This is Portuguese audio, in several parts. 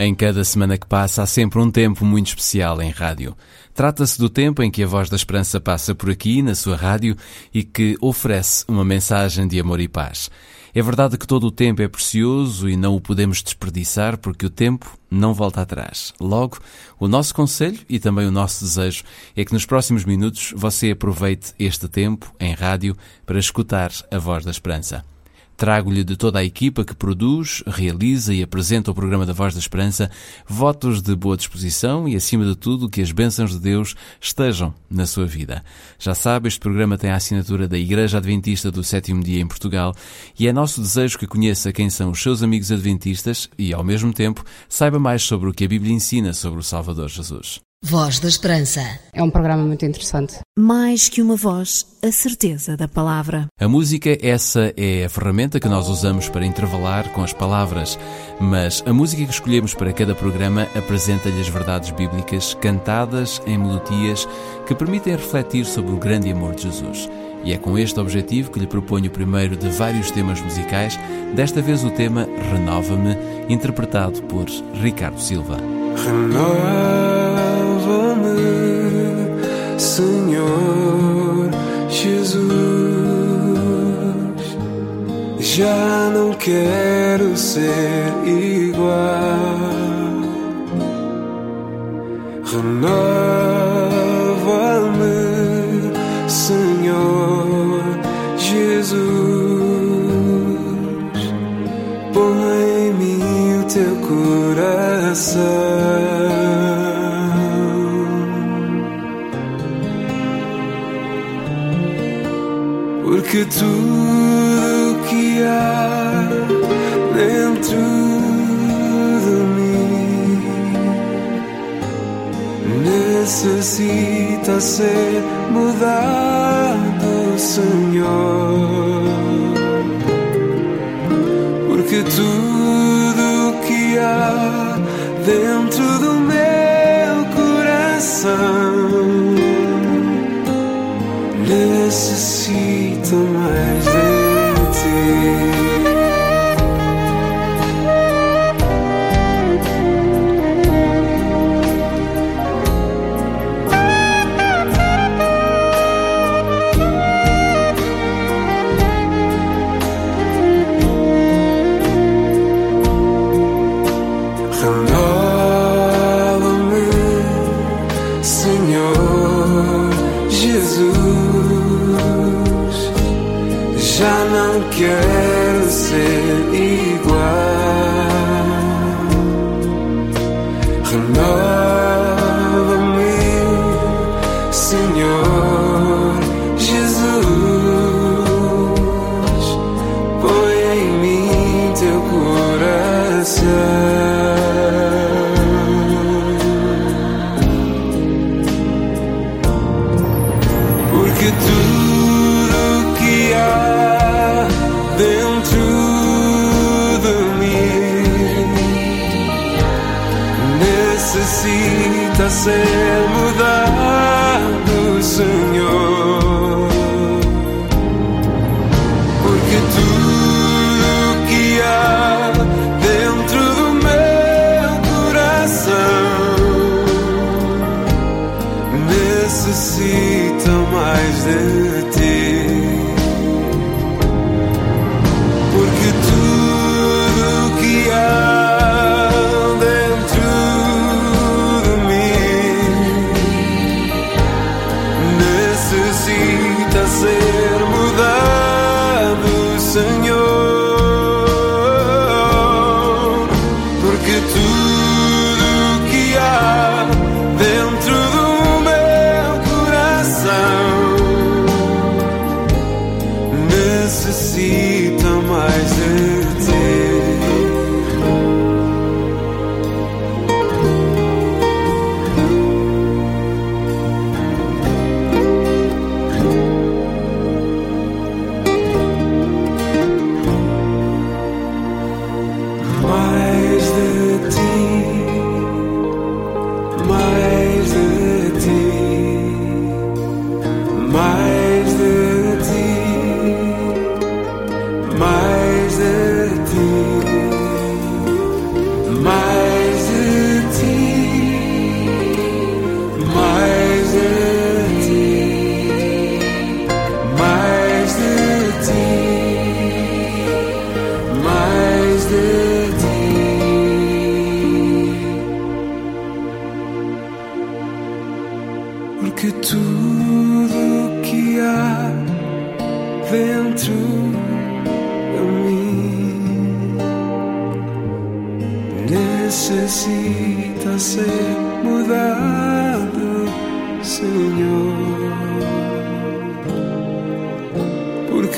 Em cada semana que passa há sempre um tempo muito especial em rádio. Trata-se do tempo em que a Voz da Esperança passa por aqui, na sua rádio, e que oferece uma mensagem de amor e paz. É verdade que todo o tempo é precioso e não o podemos desperdiçar porque o tempo não volta atrás. Logo, o nosso conselho e também o nosso desejo é que nos próximos minutos você aproveite este tempo em rádio para escutar a Voz da Esperança. Trago-lhe de toda a equipa que produz, realiza e apresenta o programa da Voz da Esperança votos de boa disposição e, acima de tudo, que as bênçãos de Deus estejam na sua vida. Já sabe, este programa tem a assinatura da Igreja Adventista do Sétimo Dia em Portugal e é nosso desejo que conheça quem são os seus amigos adventistas e, ao mesmo tempo, saiba mais sobre o que a Bíblia ensina sobre o Salvador Jesus. Voz da Esperança. É um programa muito interessante. Mais que uma voz, a certeza da palavra. A música, essa é a ferramenta que nós usamos para intervalar com as palavras, mas a música que escolhemos para cada programa apresenta-lhe as verdades bíblicas cantadas em melodias que permitem refletir sobre o grande amor de Jesus. E é com este objetivo que lhe proponho o primeiro de vários temas musicais, desta vez o tema Renova-me, interpretado por Ricardo Silva. Renova-me, ser Porque tudo que há dentro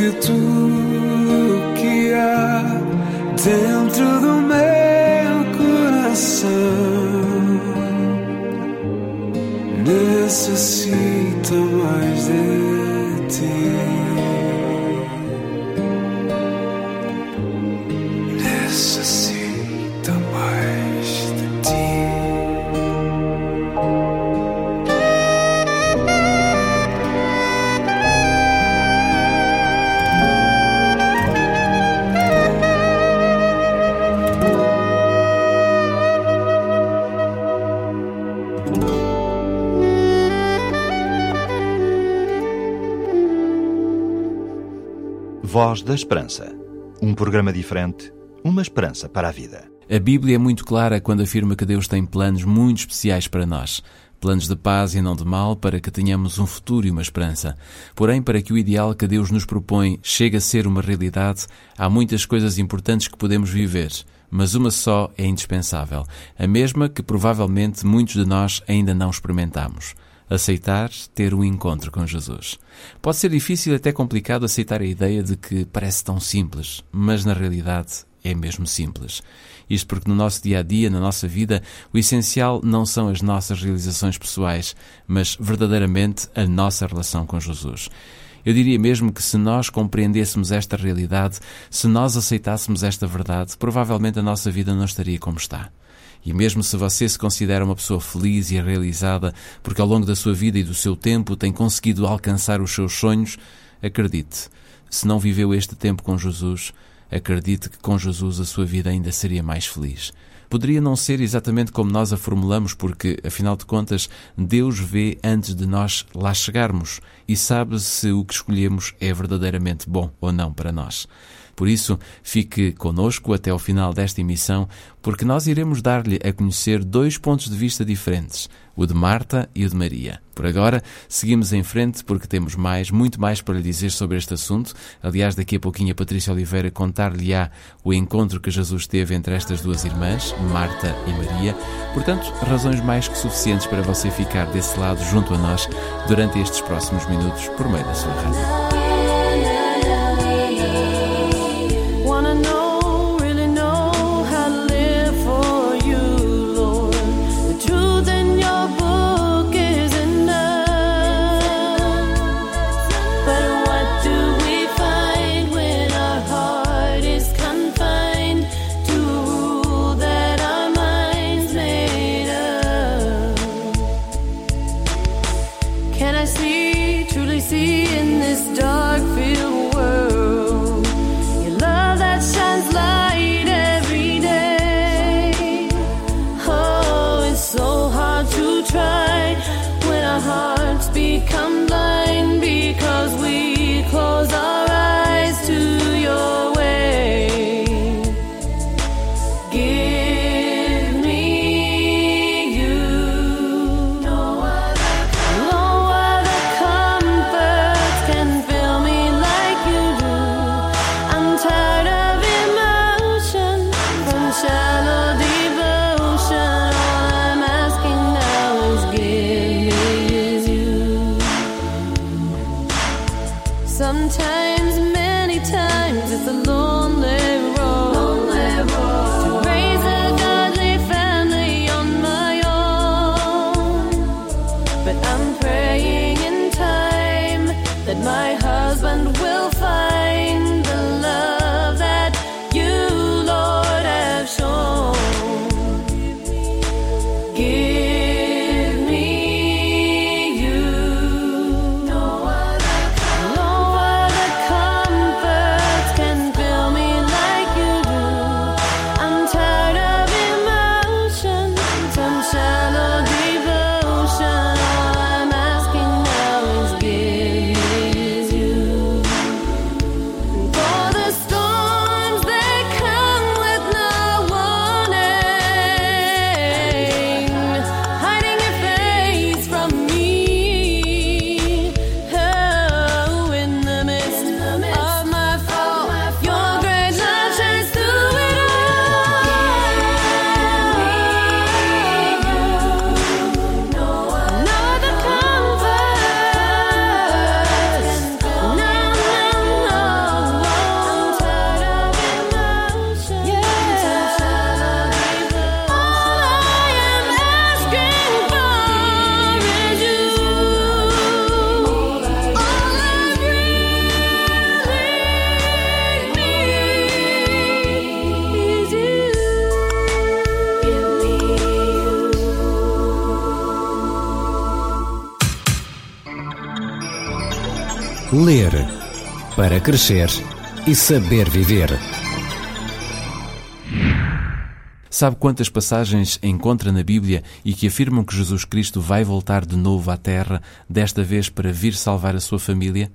Porque tudo que há dentro do meu coração necessita mais de ti. Voz da Esperança. Um programa diferente, uma esperança para a vida. A Bíblia é muito clara quando afirma que Deus tem planos muito especiais para nós. Planos de paz e não de mal, para que tenhamos um futuro e uma esperança. Porém, para que o ideal que Deus nos propõe chegue a ser uma realidade, há muitas coisas importantes que podemos viver, mas uma só é indispensável, a mesma que provavelmente muitos de nós ainda não experimentamos aceitar ter um encontro com Jesus. Pode ser difícil e até complicado aceitar a ideia de que parece tão simples, mas na realidade é mesmo simples. Isto porque no nosso dia a dia, na nossa vida, o essencial não são as nossas realizações pessoais, mas verdadeiramente a nossa relação com Jesus. Eu diria mesmo que se nós compreendêssemos esta realidade, se nós aceitássemos esta verdade, provavelmente a nossa vida não estaria como está. E mesmo se você se considera uma pessoa feliz e realizada, porque ao longo da sua vida e do seu tempo tem conseguido alcançar os seus sonhos, acredite, se não viveu este tempo com Jesus, acredite que com Jesus a sua vida ainda seria mais feliz. Poderia não ser exatamente como nós a formulamos, porque, afinal de contas, Deus vê antes de nós lá chegarmos e sabe se o que escolhemos é verdadeiramente bom ou não para nós. Por isso, fique conosco até ao final desta emissão, porque nós iremos dar-lhe a conhecer dois pontos de vista diferentes, o de Marta e o de Maria. Por agora, seguimos em frente porque temos mais, muito mais para lhe dizer sobre este assunto. Aliás, daqui a pouquinho a Patrícia Oliveira contar-lhe-á o encontro que Jesus teve entre estas duas irmãs, Marta e Maria. Portanto, razões mais que suficientes para você ficar desse lado junto a nós durante estes próximos minutos por meio da sua rádio. Ler para crescer e saber viver. Sabe quantas passagens encontra na Bíblia e que afirmam que Jesus Cristo vai voltar de novo à Terra, desta vez para vir salvar a sua família?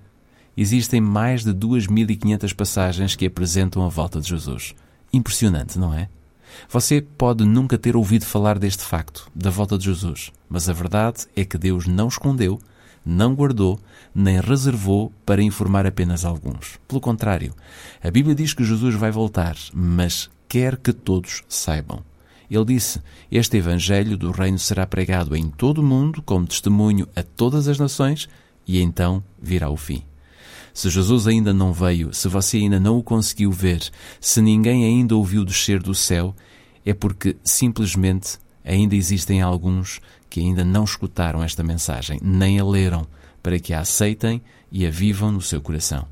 Existem mais de 2.500 passagens que apresentam a volta de Jesus. Impressionante, não é? Você pode nunca ter ouvido falar deste facto, da volta de Jesus, mas a verdade é que Deus não escondeu, não guardou, nem reservou para informar apenas alguns. Pelo contrário, a Bíblia diz que Jesus vai voltar, mas quer que todos saibam. Ele disse: Este Evangelho do Reino será pregado em todo o mundo como testemunho a todas as nações, e então virá o fim. Se Jesus ainda não veio, se você ainda não o conseguiu ver, se ninguém ainda ouviu descer do céu, é porque simplesmente ainda existem alguns que ainda não escutaram esta mensagem, nem a leram, para que a aceitem e a vivam no seu coração.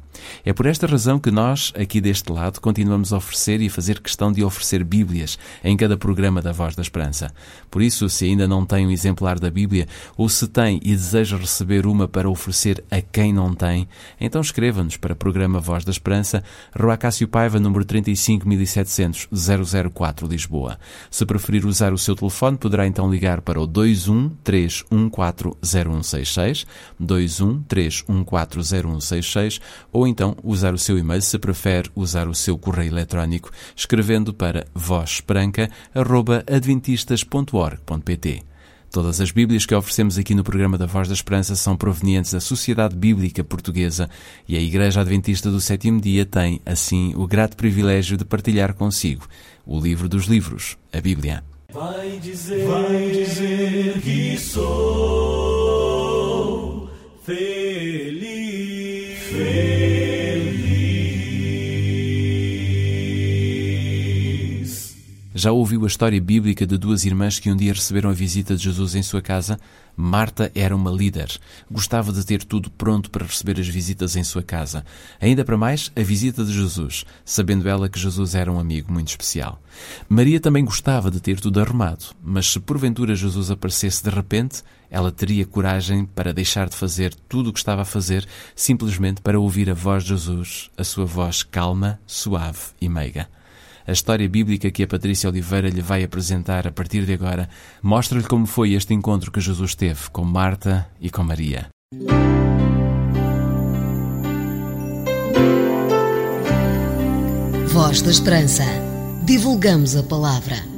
É por esta razão que nós, aqui deste lado, continuamos a oferecer e a fazer questão de oferecer Bíblias em cada programa da Voz da Esperança. Por isso, se ainda não tem um exemplar da Bíblia, ou se tem e deseja receber uma para oferecer a quem não tem, então escreva-nos para o programa Voz da Esperança, Rua Cássio Paiva, número 35700 004, Lisboa. Se preferir usar o seu telefone, poderá então ligar para o 213140166, 213140166, ou então usar o seu e-mail se prefere usar o seu correio eletrónico, escrevendo para vozesperanca.adventistas.org.pt. Todas as Bíblias que oferecemos aqui no programa da Voz da Esperança são provenientes da Sociedade Bíblica Portuguesa e a Igreja Adventista do Sétimo Dia tem, assim, o grato privilégio de partilhar consigo o livro dos livros, a Bíblia. Vai dizer, vai dizer que sou feliz, Já ouviu a história bíblica de duas irmãs que um dia receberam a visita de Jesus em sua casa? Marta era uma líder. Gostava de ter tudo pronto para receber as visitas em sua casa. Ainda para mais, a visita de Jesus, sabendo ela que Jesus era um amigo muito especial. Maria também gostava de ter tudo arrumado, mas se porventura Jesus aparecesse de repente, ela teria coragem para deixar de fazer tudo o que estava a fazer simplesmente para ouvir a voz de Jesus, a sua voz calma, suave e meiga. A história bíblica que a Patrícia Oliveira lhe vai apresentar a partir de agora mostra-lhe como foi este encontro que Jesus teve com Marta e com Maria. Voz da Esperança. Divulgamos a palavra.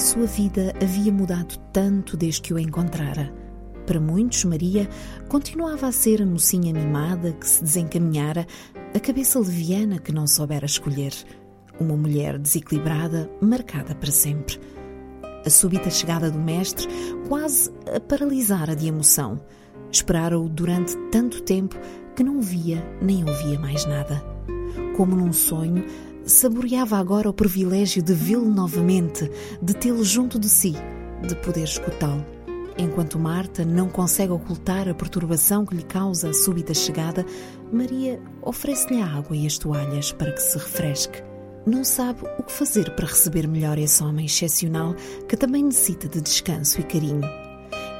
Sua vida havia mudado tanto desde que o encontrara. Para muitos, Maria continuava a ser a mocinha mimada que se desencaminhara, a cabeça leviana que não soubera escolher. Uma mulher desequilibrada, marcada para sempre. A súbita chegada do mestre quase a paralisara de emoção. Esperara-o durante tanto tempo que não via nem ouvia mais nada. Como num sonho, saboreava agora o privilégio de vê-lo novamente, de tê-lo junto de si, de poder escutá-lo. Enquanto Marta não consegue ocultar a perturbação que lhe causa a súbita chegada, Maria oferece-lhe a água e as toalhas para que se refresque. Não sabe o que fazer para receber melhor esse homem excepcional que também necessita de descanso e carinho.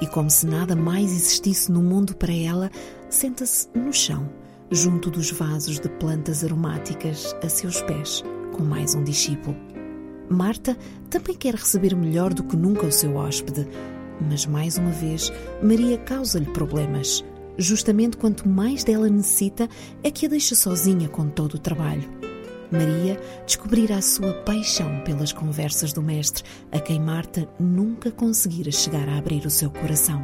E como se nada mais existisse no mundo para ela, senta-se no chão, junto dos vasos de plantas aromáticas a seus pés, com mais um discípulo. Marta também quer receber melhor do que nunca o seu hóspede, mas mais uma vez Maria causa-lhe problemas. Justamente quanto mais dela necessita, é que a deixa sozinha com todo o trabalho. Maria descobrirá a sua paixão pelas conversas do Mestre, a quem Marta nunca conseguira chegar a abrir o seu coração.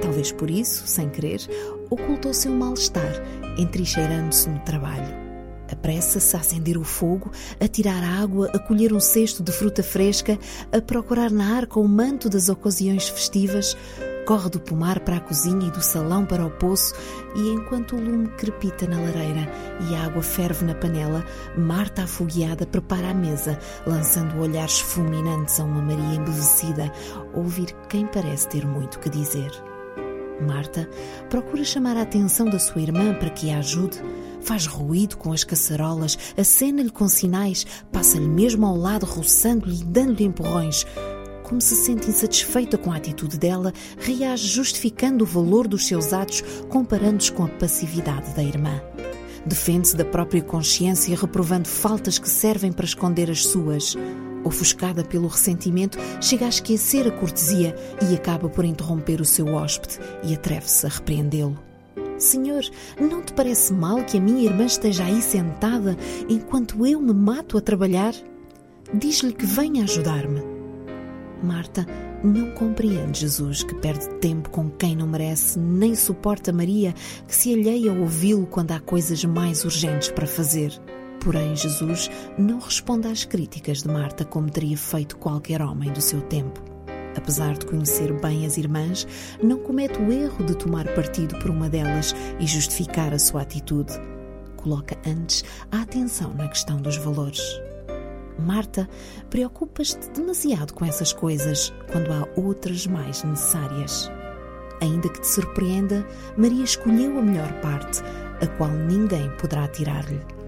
Talvez por isso, sem querer, ocultou seu mal-estar, entrincheirando-se no trabalho. Apressa-se a acender o fogo, a tirar água, a colher um cesto de fruta fresca, a procurar na arca o manto das ocasiões festivas, corre do pomar para a cozinha e do salão para o poço, e enquanto o lume crepita na lareira e a água ferve na panela, Marta afogueada prepara a mesa, lançando olhares fulminantes a uma Maria embevecida, ouvir quem parece ter muito que dizer. Marta procura chamar a atenção da sua irmã para que a ajude. Faz ruído com as caçarolas, acena-lhe com sinais, passa-lhe mesmo ao lado, roçando-lhe e dando-lhe empurrões. Como se sente insatisfeita com a atitude dela, reage justificando o valor dos seus atos, comparando-os com a passividade da irmã. Defende-se da própria consciência, reprovando faltas que servem para esconder as suas. Ofuscada pelo ressentimento, chega a esquecer a cortesia e acaba por interromper o seu hóspede e atreve-se a repreendê-lo. Senhor, não te parece mal que a minha irmã esteja aí sentada enquanto eu me mato a trabalhar? Diz-lhe que venha ajudar-me. Marta não compreende Jesus, que perde tempo com quem não merece, nem suporta Maria, que se alheia a ouvi-lo quando há coisas mais urgentes para fazer. Porém, Jesus não responde às críticas de Marta como teria feito qualquer homem do seu tempo. Apesar de conhecer bem as irmãs, não comete o erro de tomar partido por uma delas e justificar a sua atitude. Coloca antes a atenção na questão dos valores. Marta, preocupas-te demasiado com essas coisas quando há outras mais necessárias. Ainda que te surpreenda, Maria escolheu a melhor parte, a qual ninguém poderá tirar-lhe.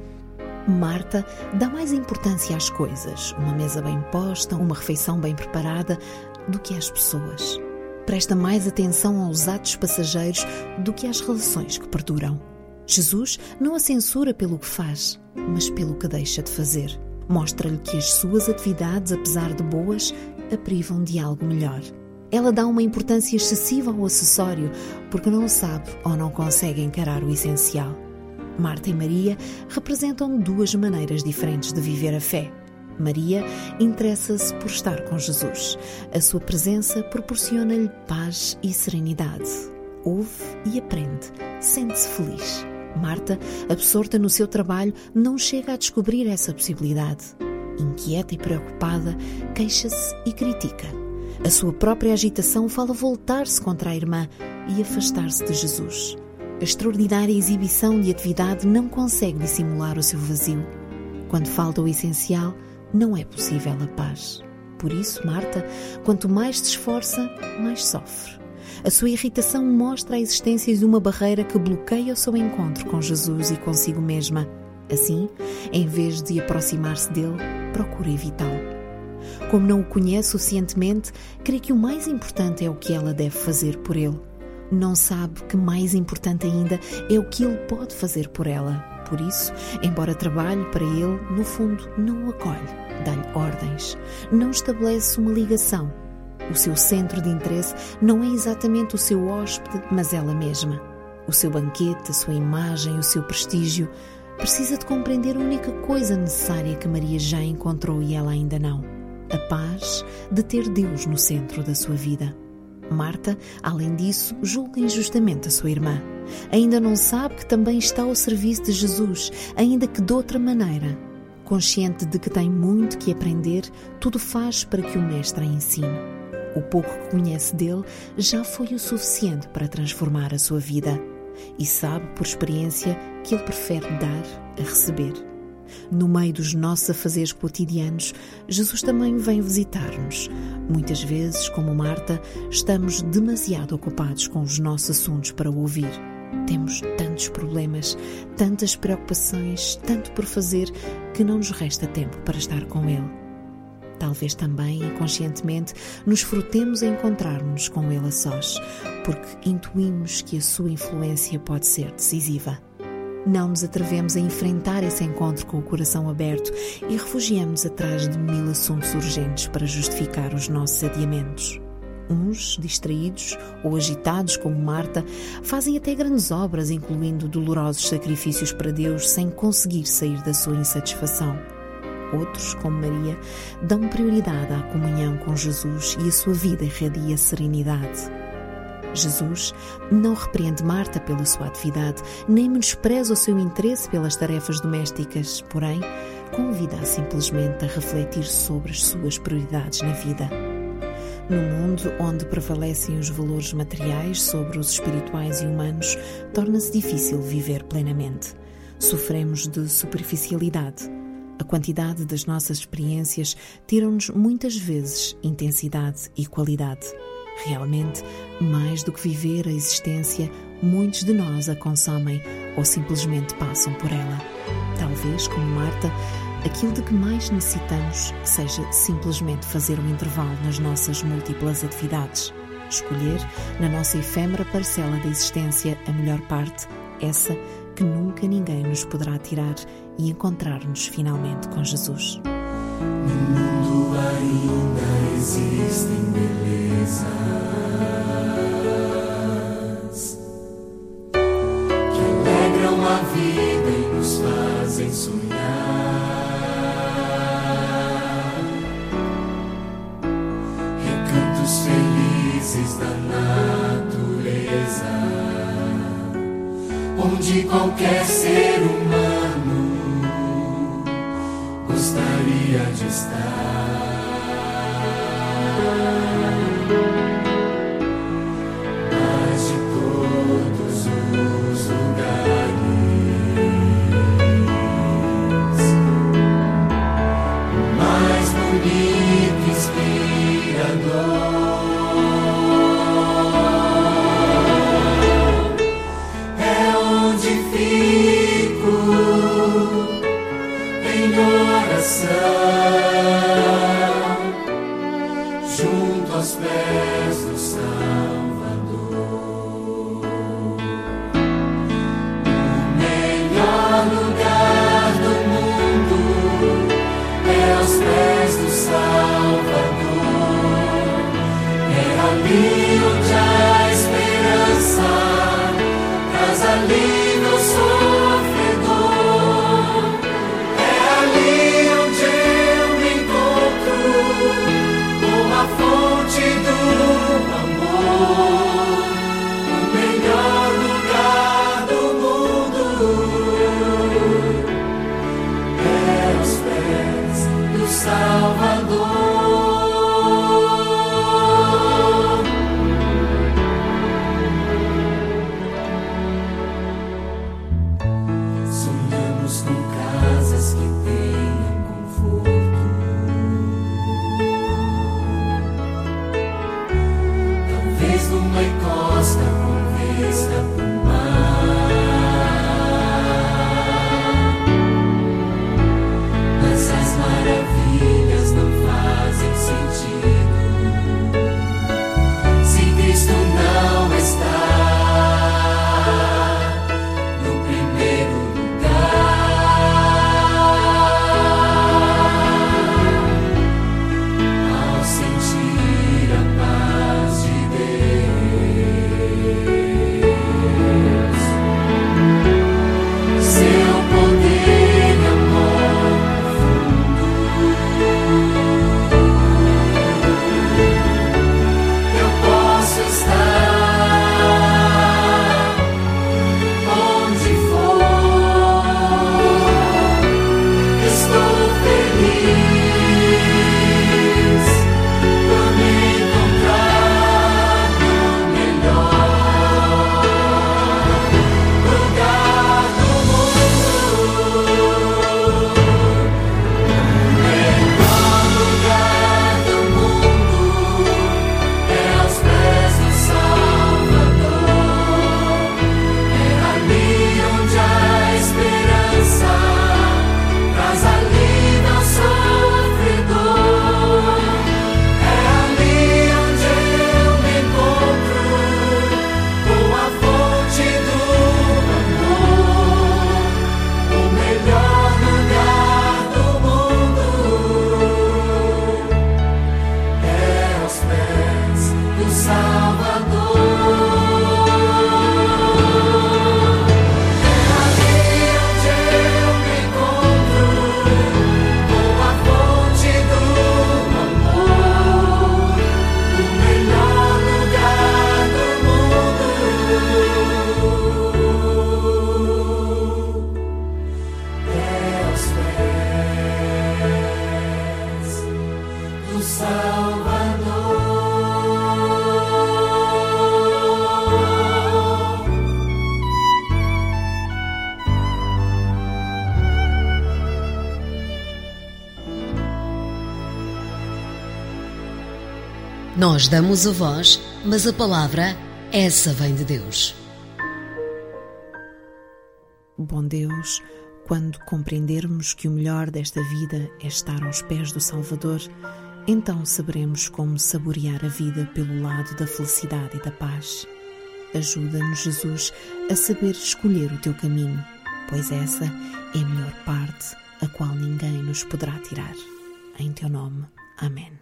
Marta dá mais importância às coisas, uma mesa bem posta, uma refeição bem preparada, do que às pessoas. Presta mais atenção aos atos passageiros do que às relações que perduram. Jesus não a censura pelo que faz, mas pelo que deixa de fazer. Mostra-lhe que as suas atividades, apesar de boas, a privam de algo melhor. Ela dá uma importância excessiva ao acessório porque não sabe ou não consegue encarar o essencial. Marta e Maria representam duas maneiras diferentes de viver a fé. Maria interessa-se por estar com Jesus. A sua presença proporciona-lhe paz e serenidade. Ouve e aprende, sente-se feliz. Marta, absorta no seu trabalho, não chega a descobrir essa possibilidade. Inquieta e preocupada, queixa-se e critica. A sua própria agitação fala voltar-se contra a irmã e afastar-se de Jesus. A extraordinária exibição de atividade não consegue dissimular o seu vazio. Quando falta o essencial, não é possível a paz. Por isso, Marta, quanto mais se esforça, mais sofre. A sua irritação mostra a existência de uma barreira que bloqueia o seu encontro com Jesus e consigo mesma. Assim, em vez de aproximar-se dele, procura evitá-lo. Como não o conhece suficientemente, crê que o mais importante é o que ela deve fazer por ele. Não sabe que mais importante ainda é o que ele pode fazer por ela. Por isso, embora trabalhe para ele, no fundo não o acolhe, dá-lhe ordens, não estabelece uma ligação. O seu centro de interesse não é exatamente o seu hóspede, mas ela mesma. O seu banquete, a sua imagem, o seu prestígio. Precisa de compreender a única coisa necessária que Maria já encontrou e ela ainda não: a paz de ter Deus no centro da sua vida. Marta, além disso, julga injustamente a sua irmã. Ainda não sabe que também está ao serviço de Jesus, ainda que de outra maneira. Consciente de que tem muito que aprender, tudo faz para que o Mestre a ensine. O pouco que conhece dele já foi o suficiente para transformar a sua vida. E sabe, por experiência, que ele prefere dar a receber. No meio dos nossos afazeres cotidianos, Jesus também vem visitar-nos. Muitas vezes, como Marta, estamos demasiado ocupados com os nossos assuntos para o ouvir. Temos tantos problemas, tantas preocupações, tanto por fazer, que não nos resta tempo para estar com Ele. Talvez também, inconscientemente, nos frutemos a encontrar-nos com Ele a sós, porque intuímos que a sua influência pode ser decisiva. Não nos atrevemos a enfrentar esse encontro com o coração aberto e refugiamos atrás de mil assuntos urgentes para justificar os nossos adiamentos. Uns, distraídos ou agitados como Marta, fazem até grandes obras, incluindo dolorosos sacrifícios para Deus, sem conseguir sair da sua insatisfação. Outros, como Maria, dão prioridade à comunhão com Jesus e a sua vida irradia serenidade. Jesus não repreende Marta pela sua atividade, nem menospreza o seu interesse pelas tarefas domésticas, porém, convida-a simplesmente a refletir sobre as suas prioridades na vida. No mundo onde prevalecem os valores materiais sobre os espirituais e humanos, torna-se difícil viver plenamente. Sofremos de superficialidade. A quantidade das nossas experiências tira-nos muitas vezes intensidade e qualidade. Realmente, mais do que viver a existência, muitos de nós a consomem ou simplesmente passam por ela. Talvez, como Marta, aquilo de que mais necessitamos seja simplesmente fazer um intervalo nas nossas múltiplas atividades. Escolher, na nossa efêmera parcela da existência, a melhor parte, essa que nunca ninguém nos poderá tirar e encontrar-nos finalmente com Jesus. No mundo ainda existem belezas que alegram a vida e nos fazem sonhar. Recantos felizes da natureza, onde qualquer ser humano Nós damos a voz, mas a palavra, essa vem de Deus. Bom Deus, quando compreendermos que o melhor desta vida é estar aos pés do Salvador, então saberemos como saborear a vida pelo lado da felicidade e da paz. Ajuda-nos, Jesus, a saber escolher o teu caminho, pois essa é a melhor parte, a qual ninguém nos poderá tirar. Em teu nome. Amém.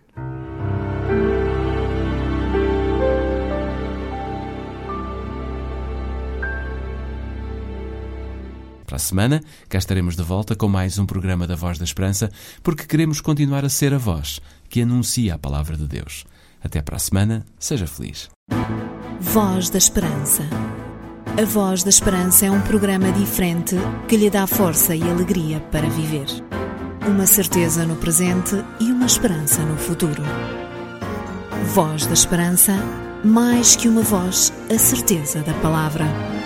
Para a semana, cá estaremos de volta com mais um programa da Voz da Esperança, porque queremos continuar a ser a voz que anuncia a palavra de Deus. Até para a semana, seja feliz. Voz da Esperança. A Voz da Esperança é um programa diferente que lhe dá força e alegria para viver. Uma certeza no presente e uma esperança no futuro. Voz da Esperança, mais que uma voz, a certeza da palavra.